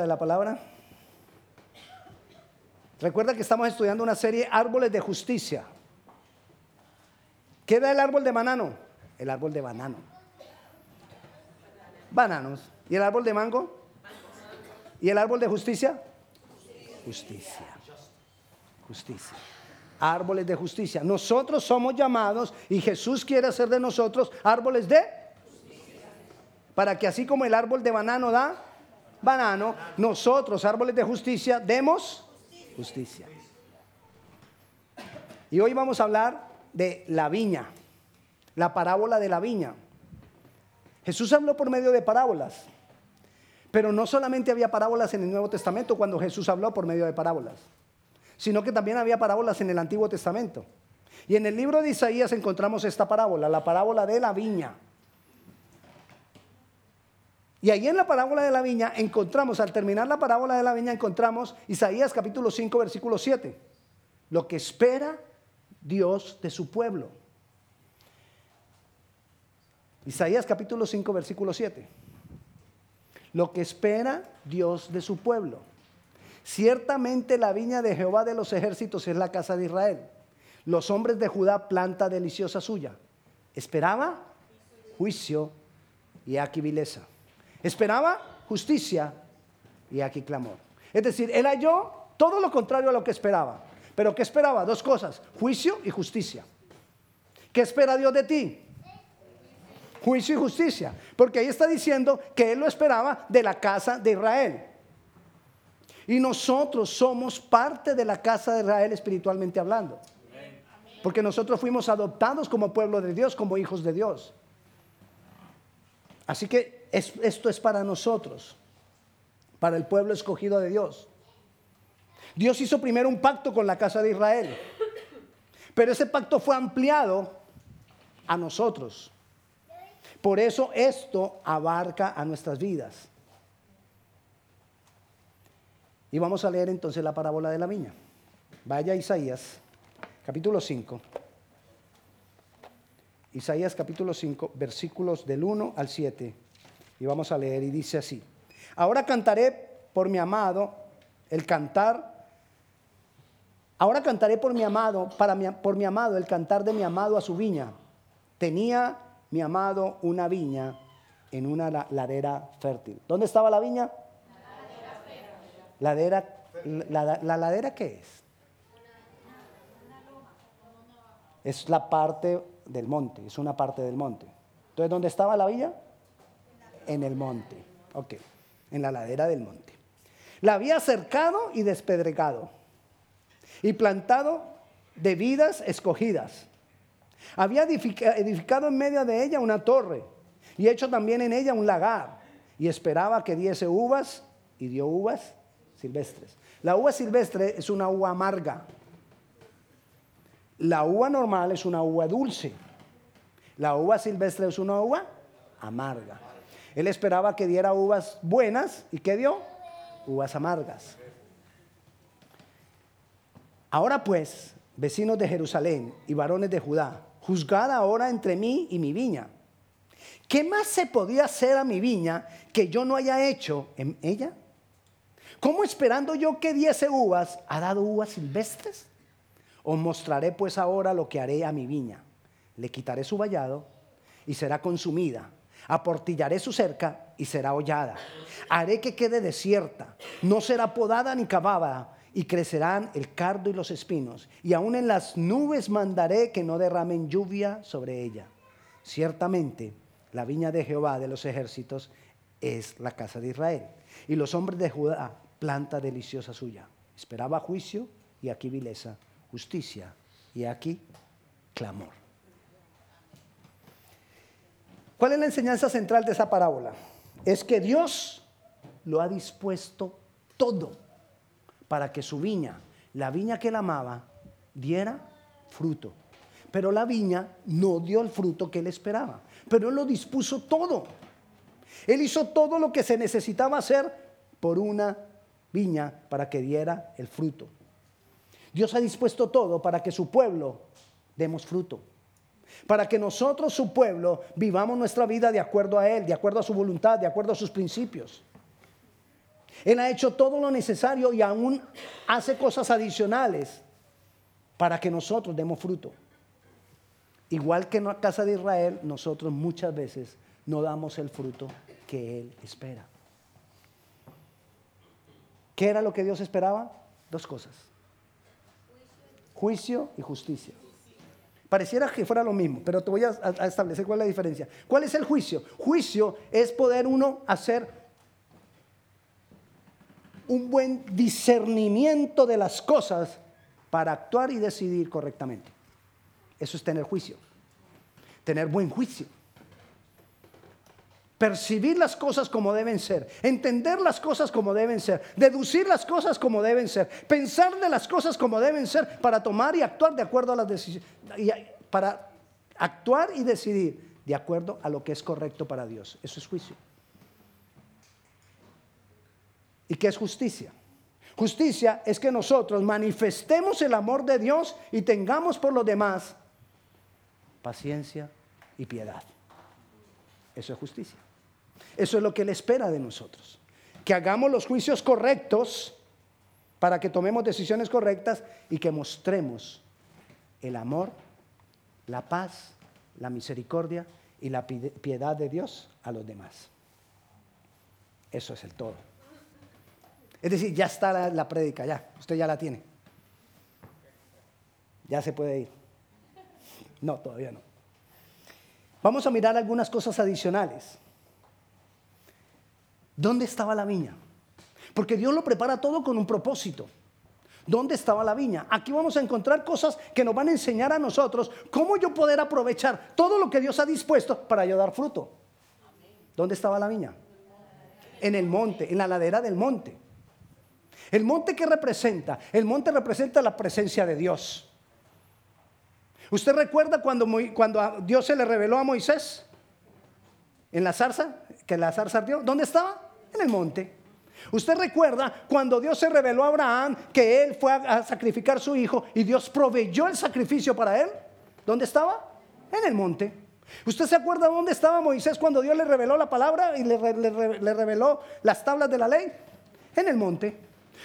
de la palabra? Recuerda que estamos estudiando una serie Árboles de Justicia. ¿Qué da el árbol de banano? El árbol de banano. Bananos. ¿Y el árbol de mango? ¿Y el árbol de justicia? Justicia. Justicia. Árboles de justicia. Nosotros somos llamados y Jesús quiere hacer de nosotros árboles de para que así como el árbol de banano da banano, nosotros, árboles de justicia, demos justicia. Y hoy vamos a hablar de la viña, la parábola de la viña. Jesús habló por medio de parábolas, pero no solamente había parábolas en el Nuevo Testamento cuando Jesús habló por medio de parábolas, sino que también había parábolas en el Antiguo Testamento. Y en el libro de Isaías encontramos esta parábola, la parábola de la viña. Y ahí en la parábola de la viña encontramos, al terminar la parábola de la viña, encontramos Isaías capítulo 5, versículo 7. Lo que espera Dios de su pueblo. Isaías capítulo 5, versículo 7. Lo que espera Dios de su pueblo. Ciertamente la viña de Jehová de los ejércitos es la casa de Israel. Los hombres de Judá planta deliciosa suya. Esperaba juicio y aquí vileza. Esperaba justicia y aquí clamor. Es decir, él halló todo lo contrario a lo que esperaba. Pero ¿qué esperaba? Dos cosas, juicio y justicia. ¿Qué espera Dios de ti? Juicio y justicia. Porque ahí está diciendo que él lo esperaba de la casa de Israel. Y nosotros somos parte de la casa de Israel espiritualmente hablando. Porque nosotros fuimos adoptados como pueblo de Dios, como hijos de Dios. Así que esto es para nosotros, para el pueblo escogido de Dios. Dios hizo primero un pacto con la casa de Israel, pero ese pacto fue ampliado a nosotros. Por eso esto abarca a nuestras vidas. Y vamos a leer entonces la parábola de la viña. Vaya Isaías, capítulo 5. Isaías capítulo 5, versículos del 1 al 7. Y vamos a leer y dice así. Ahora cantaré por mi amado el cantar. Ahora cantaré por mi amado, para por mi amado, el cantar de mi amado a su viña. Tenía mi amado una viña en una ladera fértil. ¿Dónde estaba la viña? Ladera, la, la ladera qué es? Es la parte del monte, es una parte del monte. Entonces, ¿dónde estaba la viña? En el monte. Ok, en la ladera del monte. La había cercado y despedregado y plantado de vidas escogidas. Había edificado en medio de ella una torre y hecho también en ella un lagar y esperaba que diese uvas y dio uvas silvestres. La uva silvestre es una uva amarga. La uva normal es una uva dulce. La uva silvestre es una uva amarga. Él esperaba que diera uvas buenas y ¿qué dio? Uvas amargas. Ahora pues, vecinos de Jerusalén y varones de Judá, juzgad ahora entre mí y mi viña. ¿Qué más se podía hacer a mi viña que yo no haya hecho en ella? ¿Cómo esperando yo que diese uvas, ha dado uvas silvestres? Os mostraré pues ahora lo que haré a mi viña. Le quitaré su vallado y será consumida aportillaré su cerca y será hollada. Haré que quede desierta, no será podada ni cavada, y crecerán el cardo y los espinos, y aún en las nubes mandaré que no derramen lluvia sobre ella. Ciertamente, la viña de Jehová de los ejércitos es la casa de Israel, y los hombres de Judá planta deliciosa suya. Esperaba juicio y aquí vileza, justicia y aquí clamor. ¿Cuál es la enseñanza central de esa parábola? Es que Dios lo ha dispuesto todo para que su viña, la viña que él amaba, diera fruto. Pero la viña no dio el fruto que él esperaba. Pero él lo dispuso todo. Él hizo todo lo que se necesitaba hacer por una viña para que diera el fruto. Dios ha dispuesto todo para que su pueblo demos fruto para que nosotros, su pueblo, vivamos nuestra vida de acuerdo a Él, de acuerdo a su voluntad, de acuerdo a sus principios. Él ha hecho todo lo necesario y aún hace cosas adicionales para que nosotros demos fruto. Igual que en la casa de Israel, nosotros muchas veces no damos el fruto que Él espera. ¿Qué era lo que Dios esperaba? Dos cosas. Juicio y justicia. Pareciera que fuera lo mismo, pero te voy a, establecer cuál es la diferencia. ¿Cuál es el juicio? Juicio es poder uno hacer un buen discernimiento de las cosas para actuar y decidir correctamente. Eso es tener juicio. Tener buen juicio percibir las cosas como deben ser, entender las cosas como deben ser, deducir las cosas como deben ser, pensar de las cosas como deben ser para tomar y actuar de acuerdo a las decisiones, para actuar y decidir de acuerdo a lo que es correcto para Dios. Eso es juicio. ¿Y qué es justicia? Justicia es que nosotros manifestemos el amor de Dios y tengamos por los demás paciencia y piedad. Eso es justicia. Eso es lo que Él espera de nosotros. Que hagamos los juicios correctos para que tomemos decisiones correctas y que mostremos el amor, la paz, la misericordia y la piedad de Dios a los demás. Eso es el todo. Es decir, ya está la, la prédica, ya, usted ya la tiene. Ya se puede ir. No, todavía no. Vamos a mirar algunas cosas adicionales. ¿Dónde estaba la viña? Porque Dios lo prepara todo con un propósito. ¿Dónde estaba la viña? Aquí vamos a encontrar cosas que nos van a enseñar a nosotros cómo yo poder aprovechar todo lo que Dios ha dispuesto para yo dar fruto. ¿Dónde estaba la viña? En el monte, en la ladera del monte. ¿El monte qué representa? El monte representa la presencia de Dios. ¿Usted recuerda cuando, cuando Dios se le reveló a Moisés? En la zarza, que la zarza ardió. ¿Dónde estaba? en el monte. Usted recuerda cuando Dios se reveló a Abraham que él fue a, sacrificar a su hijo y Dios proveyó el sacrificio para él. ¿Dónde estaba? En el monte. ¿Usted se acuerda dónde estaba Moisés cuando Dios le reveló la palabra y le, reveló las tablas de la ley? En el monte.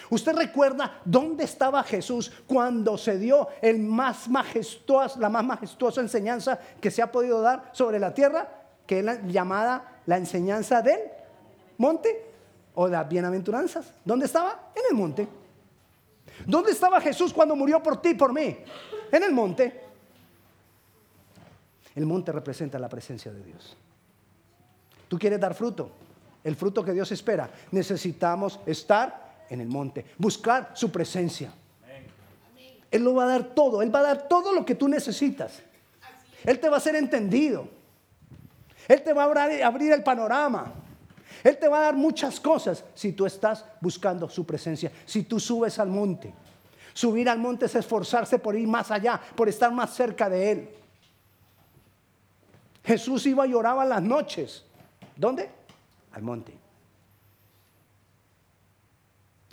¿Usted recuerda dónde estaba Jesús cuando se dio el más la más majestuosa enseñanza que se ha podido dar sobre la tierra? Que es la llamada la enseñanza del monte o las bienaventuranzas. ¿Dónde estaba? En el monte. ¿Dónde estaba Jesús cuando murió por ti y por mí? En el monte. El monte representa la presencia de Dios. Tú quieres dar fruto, el fruto que Dios espera. Necesitamos estar en el monte, buscar su presencia. Él lo va a dar todo, Él va a dar todo lo que tú necesitas. Él te va a hacer entendido. Él te va a abrir el panorama. Él te va a dar muchas cosas si tú estás buscando su presencia, si tú subes al monte. Subir al monte es esforzarse por ir más allá, por estar más cerca de Él. Jesús iba y oraba las noches. ¿Dónde? Al monte.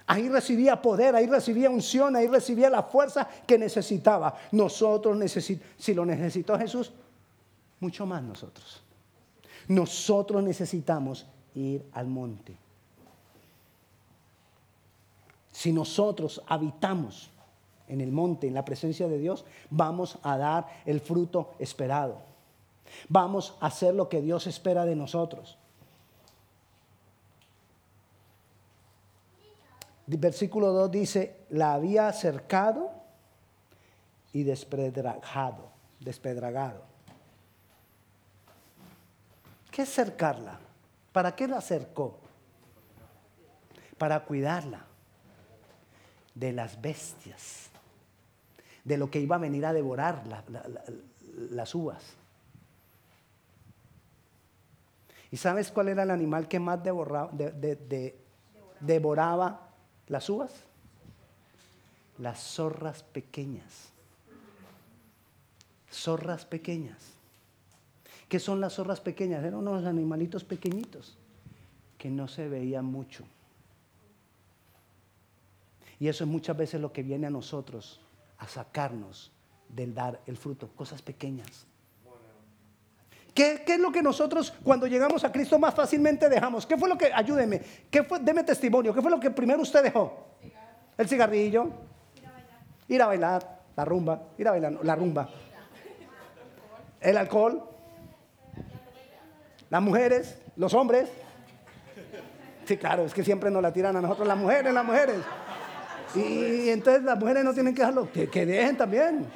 Ahí recibía poder, ahí recibía unción, ahí recibía la fuerza que necesitaba. Nosotros necesitamos, si lo necesitó Jesús, mucho más nosotros. Nosotros necesitamos ir al monte. Si nosotros habitamos en el monte, en la presencia de Dios, vamos a dar el fruto esperado. Vamos a hacer lo que Dios espera de nosotros. Versículo 2 dice, la había acercado y despedragado, despedragado. ¿Qué es cercarla? ¿Para qué la acercó? Para cuidarla de las bestias, de lo que iba a venir a devorar las uvas. ¿Y sabes cuál era el animal que más devoraba las uvas? Las zorras pequeñas. Zorras pequeñas. ¿Qué son las zorras pequeñas? Eran unos animalitos pequeñitos que no se veían mucho. Y eso es muchas veces lo que viene a nosotros a sacarnos del dar el fruto, cosas pequeñas. ¿Qué, ¿Qué, es lo que nosotros cuando llegamos a Cristo más fácilmente dejamos? ¿Qué fue lo que, ayúdeme, qué fue, deme testimonio, qué fue lo que primero usted dejó? El cigarrillo, ir a bailar, ir a bailar la rumba, ir a bailar, la rumba, el alcohol, las mujeres, los hombres. Sí, claro, es que siempre nos la tiran a nosotros, las mujeres, las mujeres. Y, entonces las mujeres no tienen que dejarlo, que, que dejen también.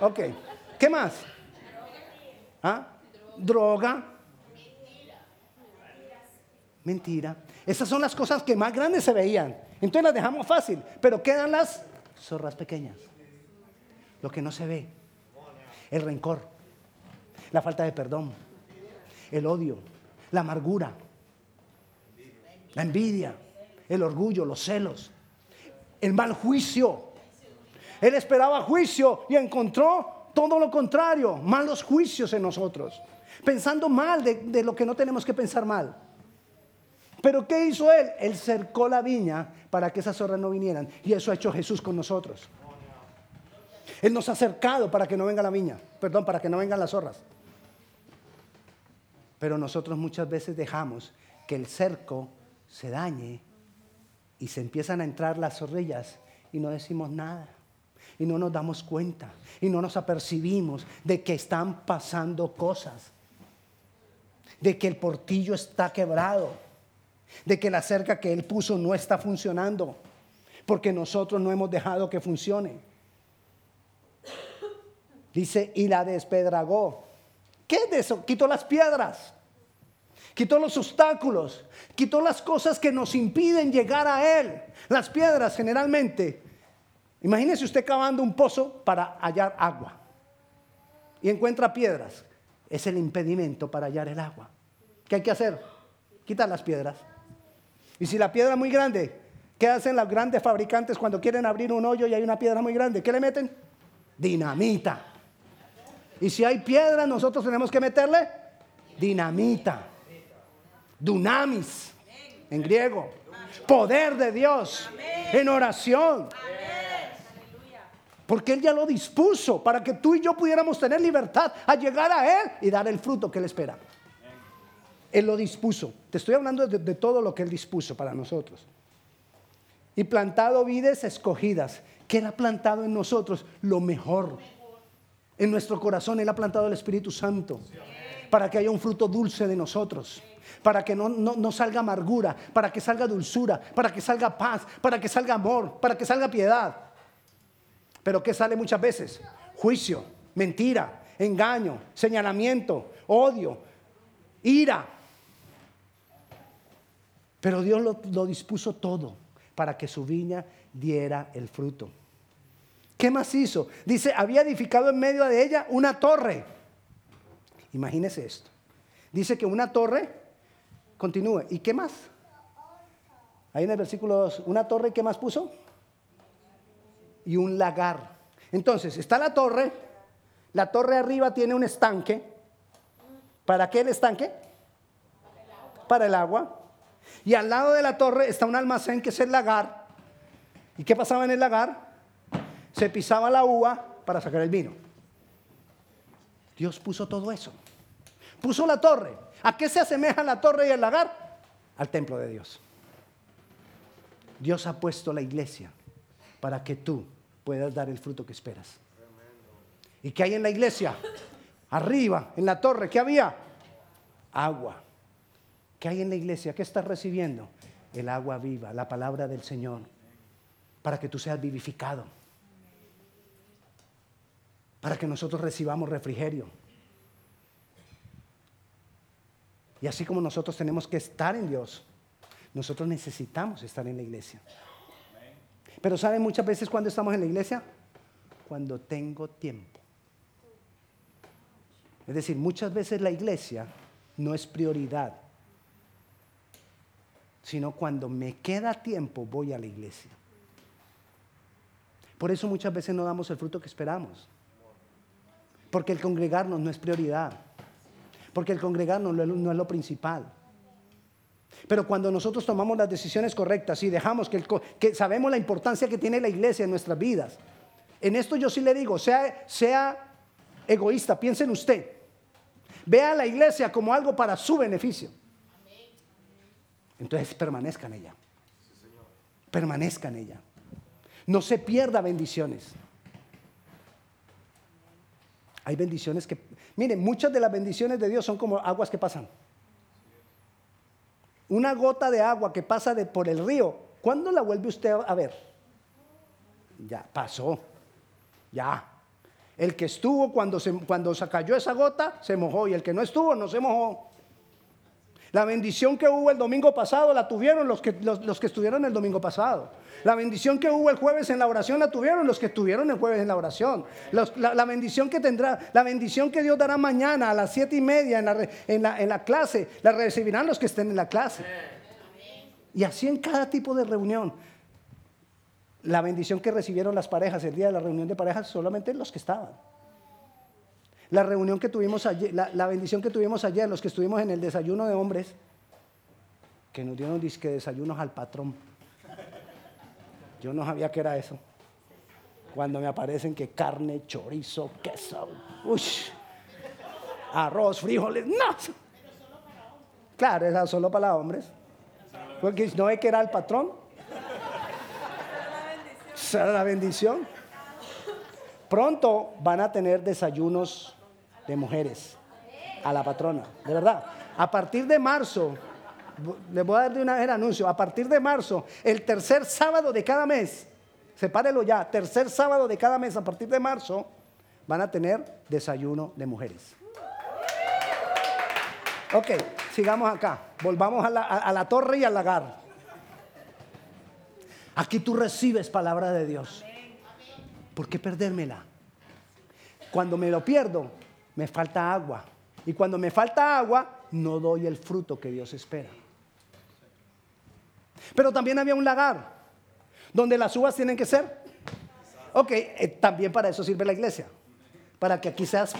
Ok, ¿qué más? ¿Ah? Droga. Mentira. Esas son las cosas que más grandes se veían. Entonces las dejamos fácil, pero quedan las zorras pequeñas. Lo que no se ve. El rencor, la falta de perdón, el odio, la amargura, la envidia, el orgullo, los celos, el mal juicio. Él esperaba juicio y encontró todo lo contrario, malos juicios en nosotros, pensando mal de, lo que no tenemos que pensar mal. Pero ¿qué hizo él? Él cercó la viña para que esas zorras no vinieran. Y eso ha hecho Jesús con nosotros. Él nos ha cercado para que no venga la viña, perdón, para que no vengan las zorras. Pero nosotros muchas veces dejamos que el cerco se dañe y se empiezan a entrar las zorrillas y no decimos nada. Y no nos damos cuenta y no nos apercibimos de que están pasando cosas. De que el portillo está quebrado. De que la cerca que él puso no está funcionando. Porque nosotros no hemos dejado que funcione. Dice, y la despedragó. ¿Qué es eso? Quitó las piedras quitó los obstáculos, quitó las cosas que nos impiden llegar a Él. Las piedras generalmente, imagínese usted cavando un pozo para hallar agua y encuentra piedras, es el impedimento para hallar el agua. ¿Qué hay que hacer? Quitar las piedras. Y si la piedra es muy grande, ¿qué hacen los grandes fabricantes cuando quieren abrir un hoyo y hay una piedra muy grande? ¿Qué le meten? Dinamita. Y si hay piedra, nosotros tenemos que meterle dinamita dunamis en griego, poder de Dios en oración. Porque Él ya lo dispuso para que tú y yo pudiéramos tener libertad a llegar a Él y dar el fruto que Él espera. Él lo dispuso. Te estoy hablando de, de todo lo que Él dispuso para nosotros. Y plantado vides escogidas. que Él ha plantado en nosotros? Lo mejor. En nuestro corazón Él ha plantado el Espíritu Santo. Para que haya un fruto dulce de nosotros para que no, salga amargura, para que salga dulzura, para que salga paz, para que salga amor, para que salga piedad. Pero ¿qué sale muchas veces? Juicio, mentira, engaño, señalamiento, odio, ira. Pero Dios lo, lo, dispuso todo para que su viña diera el fruto. ¿Qué más hizo? Dice, había edificado en medio de ella una torre. Imagínese esto. Dice que una torre Continúe. ¿Y qué más? Ahí en el versículo 2, una torre, ¿qué más puso? Y un lagar. Entonces, está la torre, la torre arriba tiene un estanque. ¿Para qué el estanque? Para el agua. Y al lado de la torre está un almacén que es el lagar. ¿Y qué pasaba en el lagar? Se pisaba la uva para sacar el vino. Dios puso todo eso. Puso la torre. ¿A qué se asemeja la torre y el lagar? Al templo de Dios. Dios ha puesto la iglesia para que tú puedas dar el fruto que esperas. ¿Y qué hay en la iglesia? Arriba, en la torre, ¿qué había? Agua. ¿Qué hay en la iglesia? ¿Qué estás recibiendo? El agua viva, la palabra del Señor, para que tú seas vivificado, para que nosotros recibamos refrigerio Y así como nosotros tenemos que estar en Dios, nosotros necesitamos estar en la iglesia. Pero ¿saben muchas veces cuando estamos en la iglesia? Cuando tengo tiempo. Es decir, muchas veces la iglesia no es prioridad, sino cuando me queda tiempo voy a la iglesia. Por eso muchas veces no damos el fruto que esperamos. Porque el congregarnos no es prioridad porque el congregarnos no es lo principal. Pero cuando nosotros tomamos las decisiones correctas y dejamos que, sabemos la importancia que tiene la iglesia en nuestras vidas, en esto yo sí le digo, sea, sea egoísta, piense en usted. Vea a la iglesia como algo para su beneficio. Entonces permanezca en ella. Permanezca en ella. No se pierda bendiciones. Hay bendiciones que, miren, muchas de las bendiciones de Dios son como aguas que pasan. Una gota de agua que pasa por el río, ¿cuándo la vuelve usted a ver? Ya pasó. Ya. El que estuvo cuando se, cuando se cayó esa gota se mojó y el que no estuvo no se mojó. La bendición que hubo el domingo pasado la tuvieron los que, los, que estuvieron el domingo pasado. La bendición que hubo el jueves en la oración la tuvieron los que estuvieron el jueves en la oración. la, bendición que tendrá, la bendición que Dios dará mañana a las siete y media en la, en, la, en la clase, la recibirán los que estén en la clase. Y así en cada tipo de reunión. La bendición que recibieron las parejas el día de la reunión de parejas, solamente los que estaban. La reunión que tuvimos ayer, la, bendición que tuvimos ayer, los que estuvimos en el desayuno de hombres, que nos dieron disque desayunos al patrón. Yo no sabía que era eso. Cuando me aparecen que carne, chorizo, queso, arroz, frijoles, no. Claro, era solo para hombres. Porque no es que era el patrón. Será la bendición. Pronto van a tener desayunos de mujeres a la patrona, de verdad. A partir de marzo, les voy a dar de una anuncio, a partir de marzo, el tercer sábado de cada mes, sepárelo ya, tercer sábado de cada mes, a partir de marzo, van a tener desayuno de mujeres. Ok, sigamos acá, volvamos a la torre y al lagar. Aquí tú recibes palabra de Dios. ¿Por qué perdérmela? Cuando me lo pierdo, me falta agua. Y cuando me falta agua, no doy el fruto que Dios espera. Pero también había un lagar, donde las uvas tienen que ser. Ok, eh, también para eso sirve la iglesia. Para que aquí seas.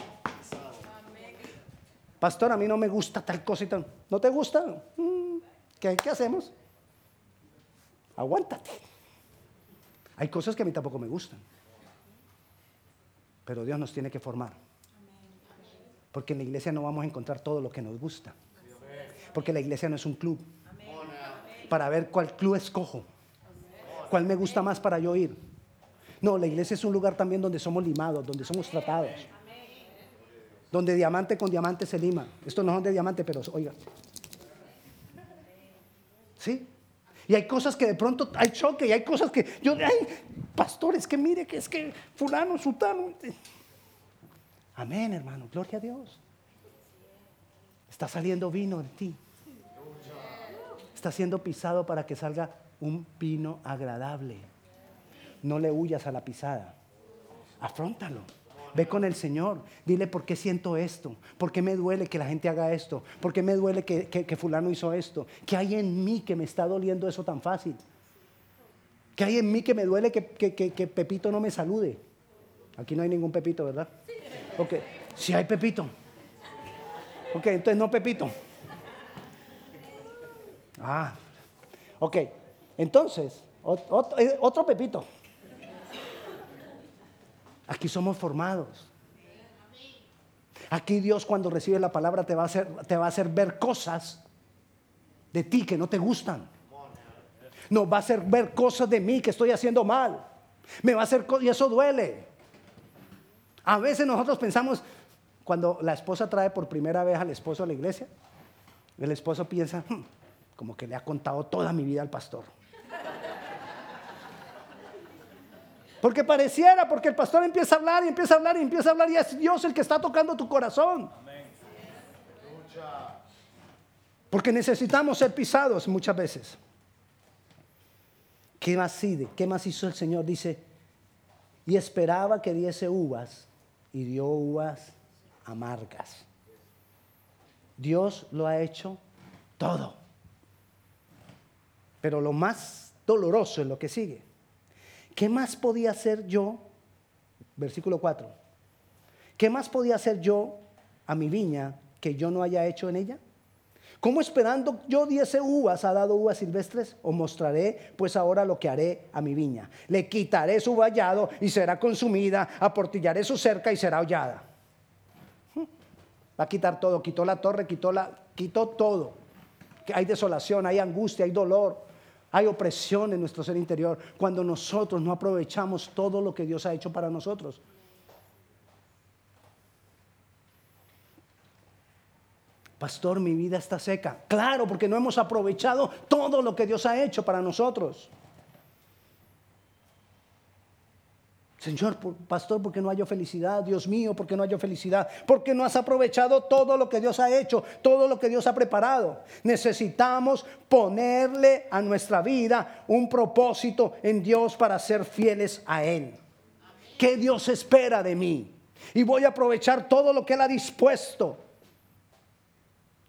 Pastor, a mí no me gusta tal cosa y tal. ¿No te gusta? Mm, ¿Qué, qué hacemos? Aguántate. Hay cosas que a mí tampoco me gustan. Pero Dios nos tiene que formar. Porque en la iglesia no vamos a encontrar todo lo que nos gusta. Porque la iglesia no es un club. Para ver cuál club escojo. Cuál me gusta más para yo ir. No, la iglesia es un lugar también donde somos limados, donde somos tratados. Donde diamante con diamante se lima. Esto no son de diamante, pero oiga. ¿Sí? Y hay cosas que de pronto hay choque y hay cosas que yo, ay, pastores, que mire que es que fulano, sutano. Amén, hermano. Gloria a Dios. Está saliendo vino de ti. Está siendo pisado para que salga un vino agradable. No le huyas a la pisada. Afróntalo. Ve con el Señor. Dile por qué siento esto. ¿Por qué me duele que la gente haga esto? ¿Por qué me duele que, fulano hizo esto? ¿Qué hay en mí que me está doliendo eso tan fácil? ¿Qué hay en mí que me duele que, que Pepito no me salude? Aquí no hay ningún Pepito, ¿verdad? Ok, si hay Pepito. Ok, entonces no Pepito. Ah, ok. Entonces, eh, otro, Pepito. Aquí somos formados. Aquí Dios cuando recibe la palabra te va, a hacer, te va a hacer ver cosas de ti que no te gustan. No, va a hacer ver cosas de mí que estoy haciendo mal. Me va a hacer y eso duele. A veces nosotros pensamos, cuando la esposa trae por primera vez al esposo a la iglesia, el esposo piensa, hmm, como que le ha contado toda mi vida al pastor. Porque pareciera, porque el pastor empieza a hablar y empieza a hablar y empieza a hablar y es Dios el que está tocando tu corazón. Porque necesitamos ser pisados muchas veces. ¿Qué más, ¿Qué más hizo el Señor? Dice, y esperaba que diese uvas y dio uvas amargas. Dios lo ha hecho todo. Pero lo más doloroso es lo que sigue. ¿Qué más podía hacer yo? Versículo 4. ¿Qué más podía hacer yo a mi viña que yo no haya hecho en ella? ¿Cómo esperando yo diese uvas ha dado uvas silvestres? Os mostraré pues ahora lo que haré a mi viña. Le quitaré su vallado y será consumida, aportillaré su cerca y será hollada. Va a quitar todo. Quitó la torre, quitó, la, quitó todo. Hay desolación, hay angustia, hay dolor, hay opresión en nuestro ser interior cuando nosotros no aprovechamos todo lo que Dios ha hecho para nosotros. Pastor, mi vida está seca. Claro, porque no hemos aprovechado todo lo que Dios ha hecho para nosotros. Señor, pastor, ¿por qué no hay felicidad? Dios mío, ¿por qué no hay felicidad? Porque no has aprovechado todo lo que Dios ha hecho, todo lo que Dios ha preparado. Necesitamos ponerle a nuestra vida un propósito en Dios para ser fieles a Él. ¿Qué Dios espera de mí? Y voy a aprovechar todo lo que Él ha dispuesto.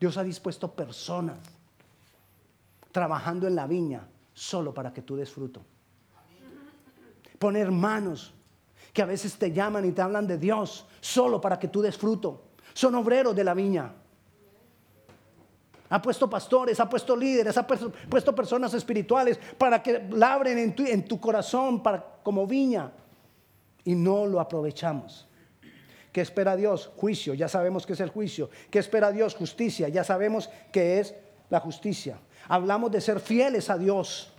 Dios ha dispuesto personas trabajando en la viña solo para que tú des fruto. Poner manos que a veces te llaman y te hablan de Dios solo para que tú des fruto. Son obreros de la viña. Ha puesto pastores, ha puesto líderes, ha puesto, personas espirituales para que labren en tu, en tu corazón como viña. Y no lo aprovechamos. ¿Qué espera Dios? Juicio, ya sabemos que es el juicio. ¿Qué espera Dios? Justicia, ya sabemos que es la justicia. Hablamos de ser fieles a Dios.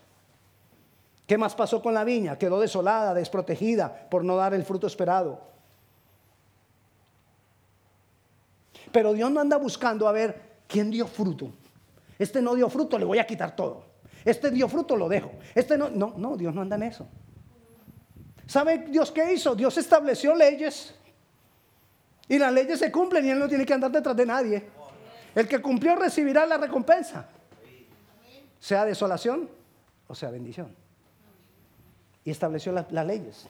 ¿Qué más pasó con la viña? Quedó desolada, desprotegida por no dar el fruto esperado. Pero Dios no anda buscando a ver quién dio fruto. Este no dio fruto, le voy a quitar todo. Este dio fruto, lo dejo. Este no, no, no, Dios no anda en eso. ¿Sabe Dios qué hizo? Dios estableció leyes. Y las leyes se cumplen y Él no tiene que andar detrás de nadie. El que cumplió recibirá la recompensa. Sea desolación o sea bendición y estableció las, leyes.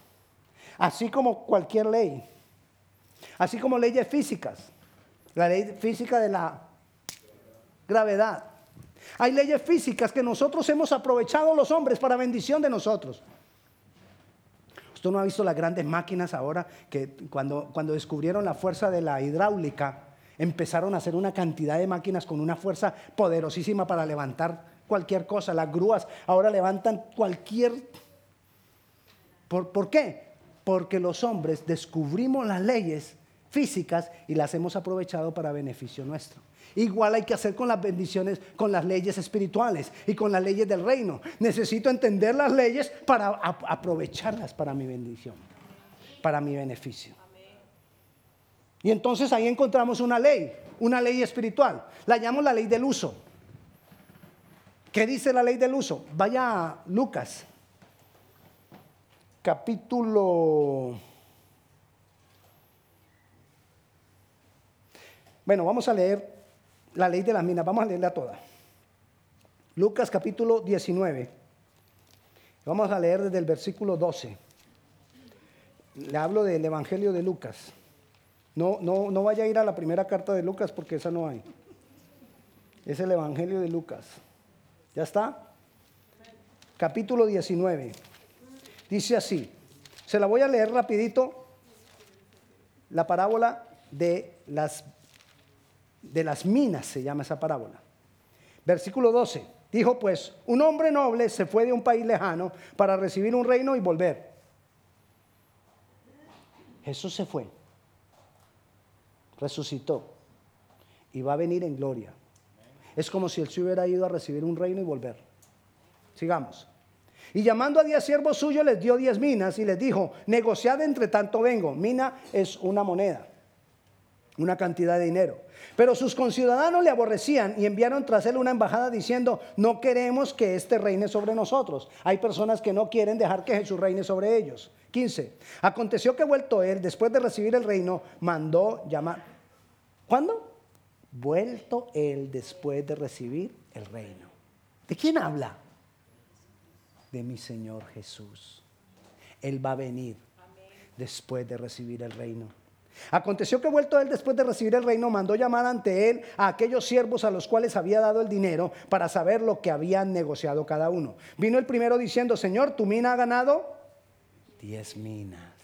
Así como cualquier ley. Así como leyes físicas. La ley física de la gravedad. Hay leyes físicas que nosotros hemos aprovechado los hombres para bendición de nosotros. Usted no ha visto las grandes máquinas ahora que cuando, cuando descubrieron la fuerza de la hidráulica, empezaron a hacer una cantidad de máquinas con una fuerza poderosísima para levantar cualquier cosa. Las grúas ahora levantan cualquier ¿Por, qué? Porque los hombres descubrimos las leyes físicas y las hemos aprovechado para beneficio nuestro. Igual hay que hacer con las bendiciones, con las leyes espirituales y con las leyes del reino. Necesito entender las leyes para aprovecharlas para mi bendición, para mi beneficio. Y entonces ahí encontramos una ley, una ley espiritual. La llamo la ley del uso. ¿Qué dice la ley del uso? Vaya a Lucas capítulo... Bueno, vamos a leer la ley de las minas, vamos a leerla toda. Lucas capítulo 19. Vamos a leer desde el versículo 12. Le hablo del Evangelio de Lucas. No, no, no vaya a ir a la primera carta de Lucas porque esa no hay. Es el Evangelio de Lucas. ¿Ya está? Capítulo 19. Dice así, se la voy a leer rapidito, la parábola de las, de las minas, se llama esa parábola. Versículo 12, dijo pues, un hombre noble se fue de un país lejano para recibir un reino y volver. Jesús se fue, resucitó y va a venir en gloria. Es como si él se hubiera ido a recibir un reino y volver. Sigamos. Y llamando a diez siervos suyos les dio diez minas y les dijo, negociad entre tanto vengo. Mina es una moneda, una cantidad de dinero. Pero sus conciudadanos le aborrecían y enviaron tras él una embajada diciendo, no queremos que éste reine sobre nosotros. Hay personas que no quieren dejar que Jesús reine sobre ellos. 15. Aconteció que vuelto él, después de recibir el reino, mandó llamar. ¿Cuándo? Vuelto él después de recibir el reino. ¿De quién habla? de mi Señor Jesús. Él va a venir después de recibir el reino. Aconteció que vuelto él después de recibir el reino, mandó llamar ante él a aquellos siervos a los cuales había dado el dinero para saber lo que habían negociado cada uno. Vino el primero diciendo, Señor, tu mina ha ganado diez minas.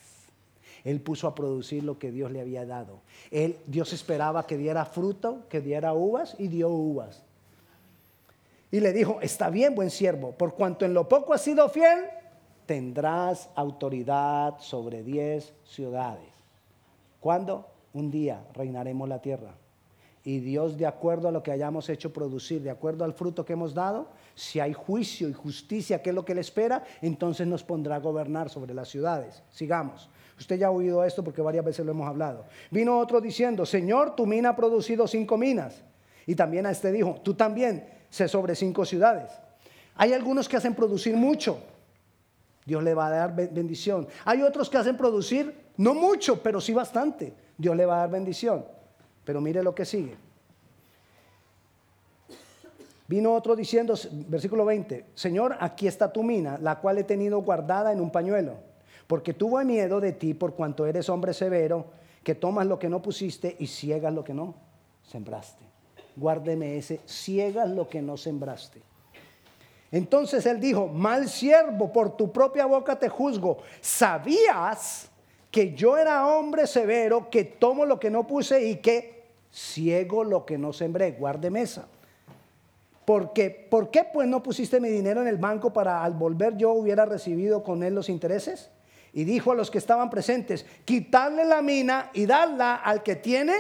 Él puso a producir lo que Dios le había dado. Él, Dios esperaba que diera fruto, que diera uvas y dio uvas. Y le dijo, está bien, buen siervo, por cuanto en lo poco has sido fiel, tendrás autoridad sobre diez ciudades. ¿Cuándo? Un día reinaremos la tierra. Y Dios, de acuerdo a lo que hayamos hecho producir, de acuerdo al fruto que hemos dado, si hay juicio y justicia, que es lo que le espera, entonces nos pondrá a gobernar sobre las ciudades. Sigamos. Usted ya ha oído esto porque varias veces lo hemos hablado. Vino otro diciendo, Señor, tu mina ha producido cinco minas. Y también a este dijo, tú también sé sobre cinco ciudades. Hay algunos que hacen producir mucho. Dios le va a dar bendición. Hay otros que hacen producir no mucho, pero sí bastante. Dios le va a dar bendición. Pero mire lo que sigue. Vino otro diciendo, versículo 20, Señor, aquí está tu mina, la cual he tenido guardada en un pañuelo, porque tuve miedo de ti por cuanto eres hombre severo, que tomas lo que no pusiste y ciegas lo que no sembraste. Guárdeme ese, ciegas lo que no sembraste. Entonces él dijo, mal siervo, por tu propia boca te juzgo. ¿Sabías que yo era hombre severo, que tomo lo que no puse y que ciego lo que no sembré. Guarde mesa. Porque, ¿Por qué pues no pusiste mi dinero en el banco para al volver yo hubiera recibido con él los intereses? Y dijo a los que estaban presentes, quitarle la mina y darla al que tiene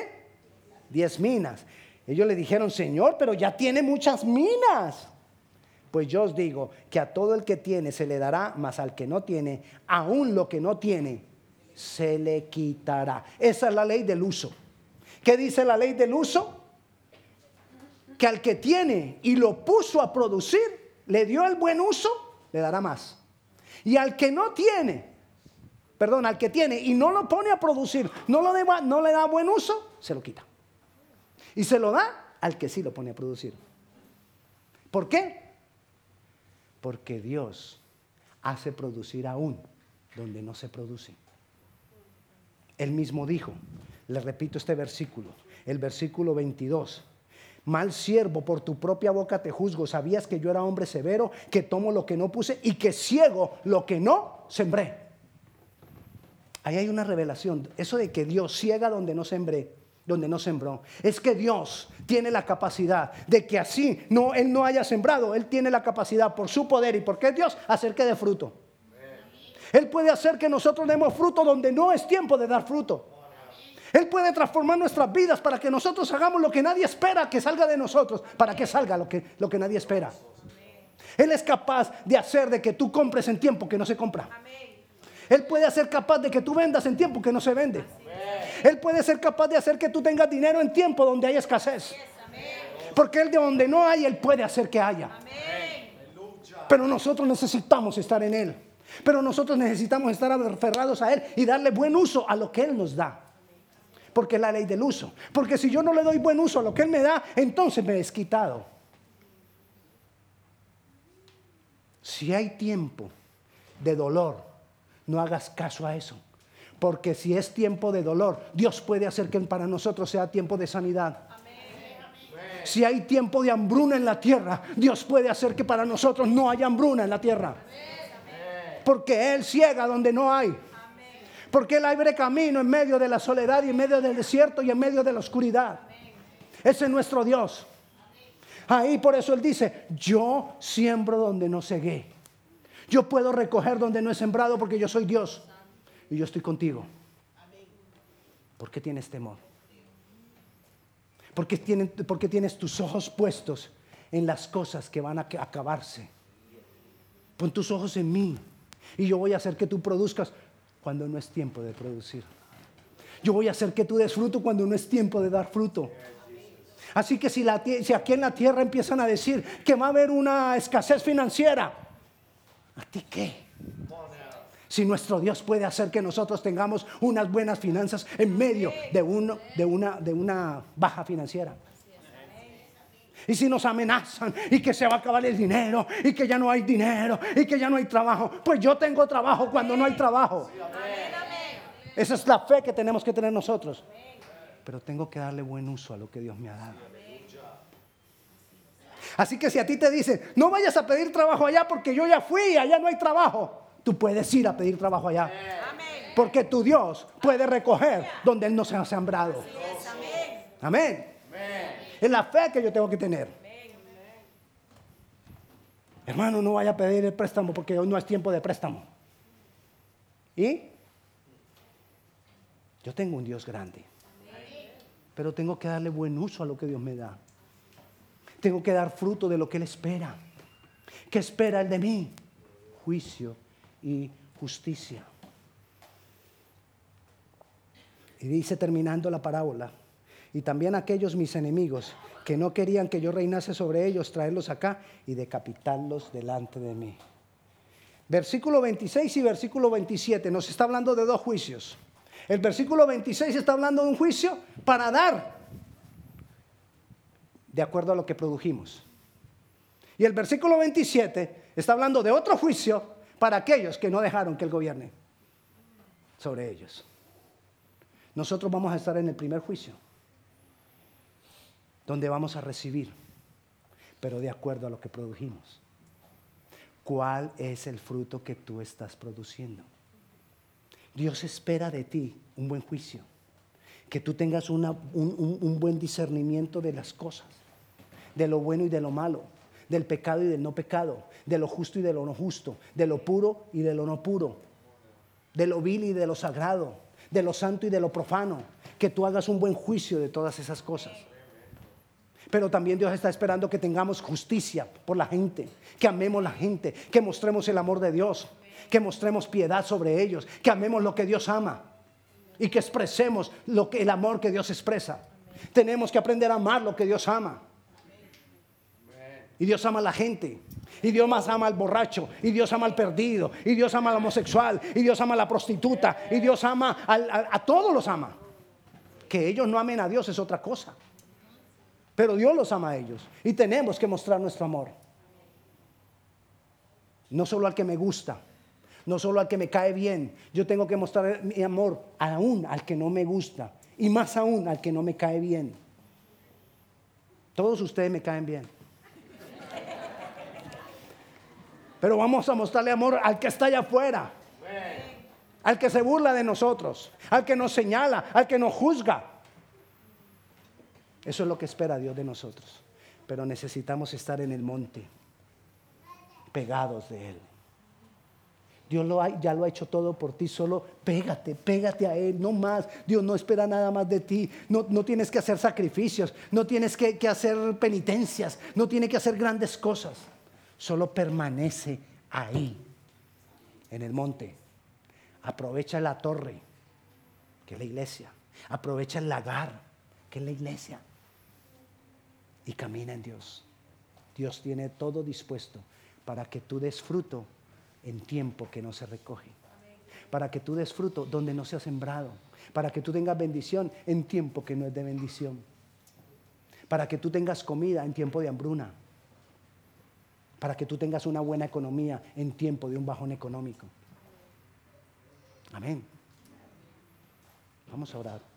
diez minas. Ellos le dijeron, Señor, pero ya tiene muchas minas. Pues yo os digo que a todo el que tiene se le dará, mas al que no tiene, aún lo que no tiene, se le quitará. Esa es la ley del uso. ¿Qué dice la ley del uso? Que al que tiene y lo puso a producir, le dio el buen uso, le dará más. Y al que no tiene, perdón, al que tiene y no lo pone a producir, no, lo no le da buen uso, se lo quita. Y se lo da al que sí lo pone a producir. ¿Por qué? Porque Dios hace producir aún donde no se produce. Él mismo dijo, le repito este versículo, el versículo 22. Mal siervo, por tu propia boca te juzgo. Sabías que yo era hombre severo, que tomo lo que no puse y que ciego lo que no sembré. Ahí hay una revelación. Eso de que Dios ciega donde no sembré, donde no sembró. Es que Dios tiene la capacidad de que así no, Él no haya sembrado. Él tiene la capacidad por su poder y porque Dios hacer que dé fruto. Él puede hacer que nosotros demos fruto donde no es tiempo de dar fruto. Él puede transformar nuestras vidas para que nosotros hagamos lo que nadie espera que salga de nosotros, para que salga lo que, lo que nadie espera. Él es capaz de hacer de que tú compres en tiempo que no se compra. Él puede hacer capaz de que tú vendas en tiempo que no se vende. Él puede ser capaz de hacer que tú tengas dinero en tiempo donde hay escasez. Porque Él de donde no hay, Él puede hacer que haya. Pero nosotros necesitamos estar en Él. Pero nosotros necesitamos estar aferrados a Él y darle buen uso a lo que Él nos da. Porque es la ley del uso. Porque si yo no le doy buen uso a lo que Él me da, entonces me es quitado. Si hay tiempo de dolor, no hagas caso a eso. Porque si es tiempo de dolor, Dios puede hacer que para nosotros sea tiempo de sanidad. Si hay tiempo de hambruna en la tierra, Dios puede hacer que para nosotros no haya hambruna en la tierra. Porque Él ciega donde no hay. Porque Él abre camino en medio de la soledad y en medio del desierto y en medio de la oscuridad. Ese es nuestro Dios. Ahí por eso Él dice, yo siembro donde no cegué. Yo puedo recoger donde no he sembrado porque yo soy Dios. Y yo estoy contigo. ¿Por qué tienes temor? ¿Por qué, tienes tus ojos puestos en las cosas que van a acabarse? Pon tus ojos en mí. Y yo voy a hacer que tú produzcas cuando no es tiempo de producir. Yo voy a hacer que tú des fruto cuando no es tiempo de dar fruto. Así que si, aquí en la tierra empiezan a decir que va a haber una escasez financiera, ¿a ti qué? Si nuestro Dios puede hacer que nosotros tengamos unas buenas finanzas en medio de una baja financiera. Y si nos amenazan y que se va a acabar el dinero y que ya no hay dinero y que ya no hay trabajo, pues yo tengo trabajo cuando no hay trabajo. Esa es la fe que tenemos que tener nosotros. Pero tengo que darle buen uso a lo que Dios me ha dado. Así que si a ti te dicen, no vayas a pedir trabajo allá porque yo ya fui allá no hay trabajo, tú puedes ir a pedir trabajo allá. Porque tu Dios puede recoger donde Él no se ha sembrado. Amén. Es la fe que yo tengo que tener. Hermano, no vaya a pedir el préstamo porque hoy no es tiempo de préstamo. ¿Y? Yo tengo un Dios grande. pero tengo que darle buen uso a lo que Dios me da. Tengo que dar fruto de lo que Él espera. ¿Qué espera Él de mí? Juicio y justicia. Y dice terminando la parábola, y también aquellos mis enemigos que no querían que yo reinase sobre ellos, traerlos acá y decapitarlos delante de mí. Versículo 26 y versículo 27 nos está hablando de dos juicios. El versículo 26 está hablando de un juicio para dar de acuerdo a lo que produjimos. Y el versículo 27 está hablando de otro juicio para aquellos que no dejaron que él gobierne sobre ellos. Nosotros vamos a estar en el primer juicio, donde vamos a recibir, pero de acuerdo a lo que produjimos. ¿Cuál es el fruto que tú estás produciendo? Dios espera de ti un buen juicio, que tú tengas un, un buen discernimiento de las cosas, de lo bueno y de lo malo, del pecado y del no pecado, de lo justo y de lo no justo, de lo puro y de lo no puro, de lo vil y de lo sagrado, de lo santo y de lo profano, que tú hagas un buen juicio de todas esas cosas. Pero también Dios está esperando que tengamos justicia por la gente, que amemos la gente, que mostremos el amor de Dios, que mostremos piedad sobre ellos, que amemos lo que Dios ama y que expresemos el amor que Dios expresa. Tenemos que aprender a amar lo que Dios ama. Y Dios ama a la gente. Y Dios más ama al borracho. Y Dios ama al perdido. Y Dios ama al homosexual. Y Dios ama a la prostituta. Y Dios ama a todos los ama. Que ellos no amen a Dios es otra cosa. Pero Dios los ama a ellos y tenemos que mostrar nuestro amor. No solo al que me gusta, no solo al que me cae bien. Yo tengo que mostrar mi amor aún al que no me gusta y más aún al que no me cae bien. Todos ustedes me caen bien. Pero vamos a mostrarle amor al que está allá afuera. Al que se burla de nosotros, al que nos señala, al que nos juzga. Eso es lo que espera Dios de nosotros. Pero necesitamos estar en el monte, pegados de Él. Dios ya lo ha hecho todo por ti, solo pégate, pégate a Él, no más. Dios no espera nada más de ti. No, tienes que hacer sacrificios, no tienes que, que hacer penitencias, no tienes que hacer grandes cosas. Solo permanece ahí, en el monte. Aprovecha la torre, que es la iglesia. Aprovecha el lagar, que es la iglesia y camina en Dios. Dios tiene todo dispuesto para que tú des fruto en tiempo que no se recoge. Para que tú des fruto donde no se ha sembrado. Para que tú tengas bendición en tiempo que no es de bendición. Para que tú tengas comida en tiempo de hambruna. Para que tú tengas una buena economía en tiempo de un bajón económico. Amén. Vamos a orar.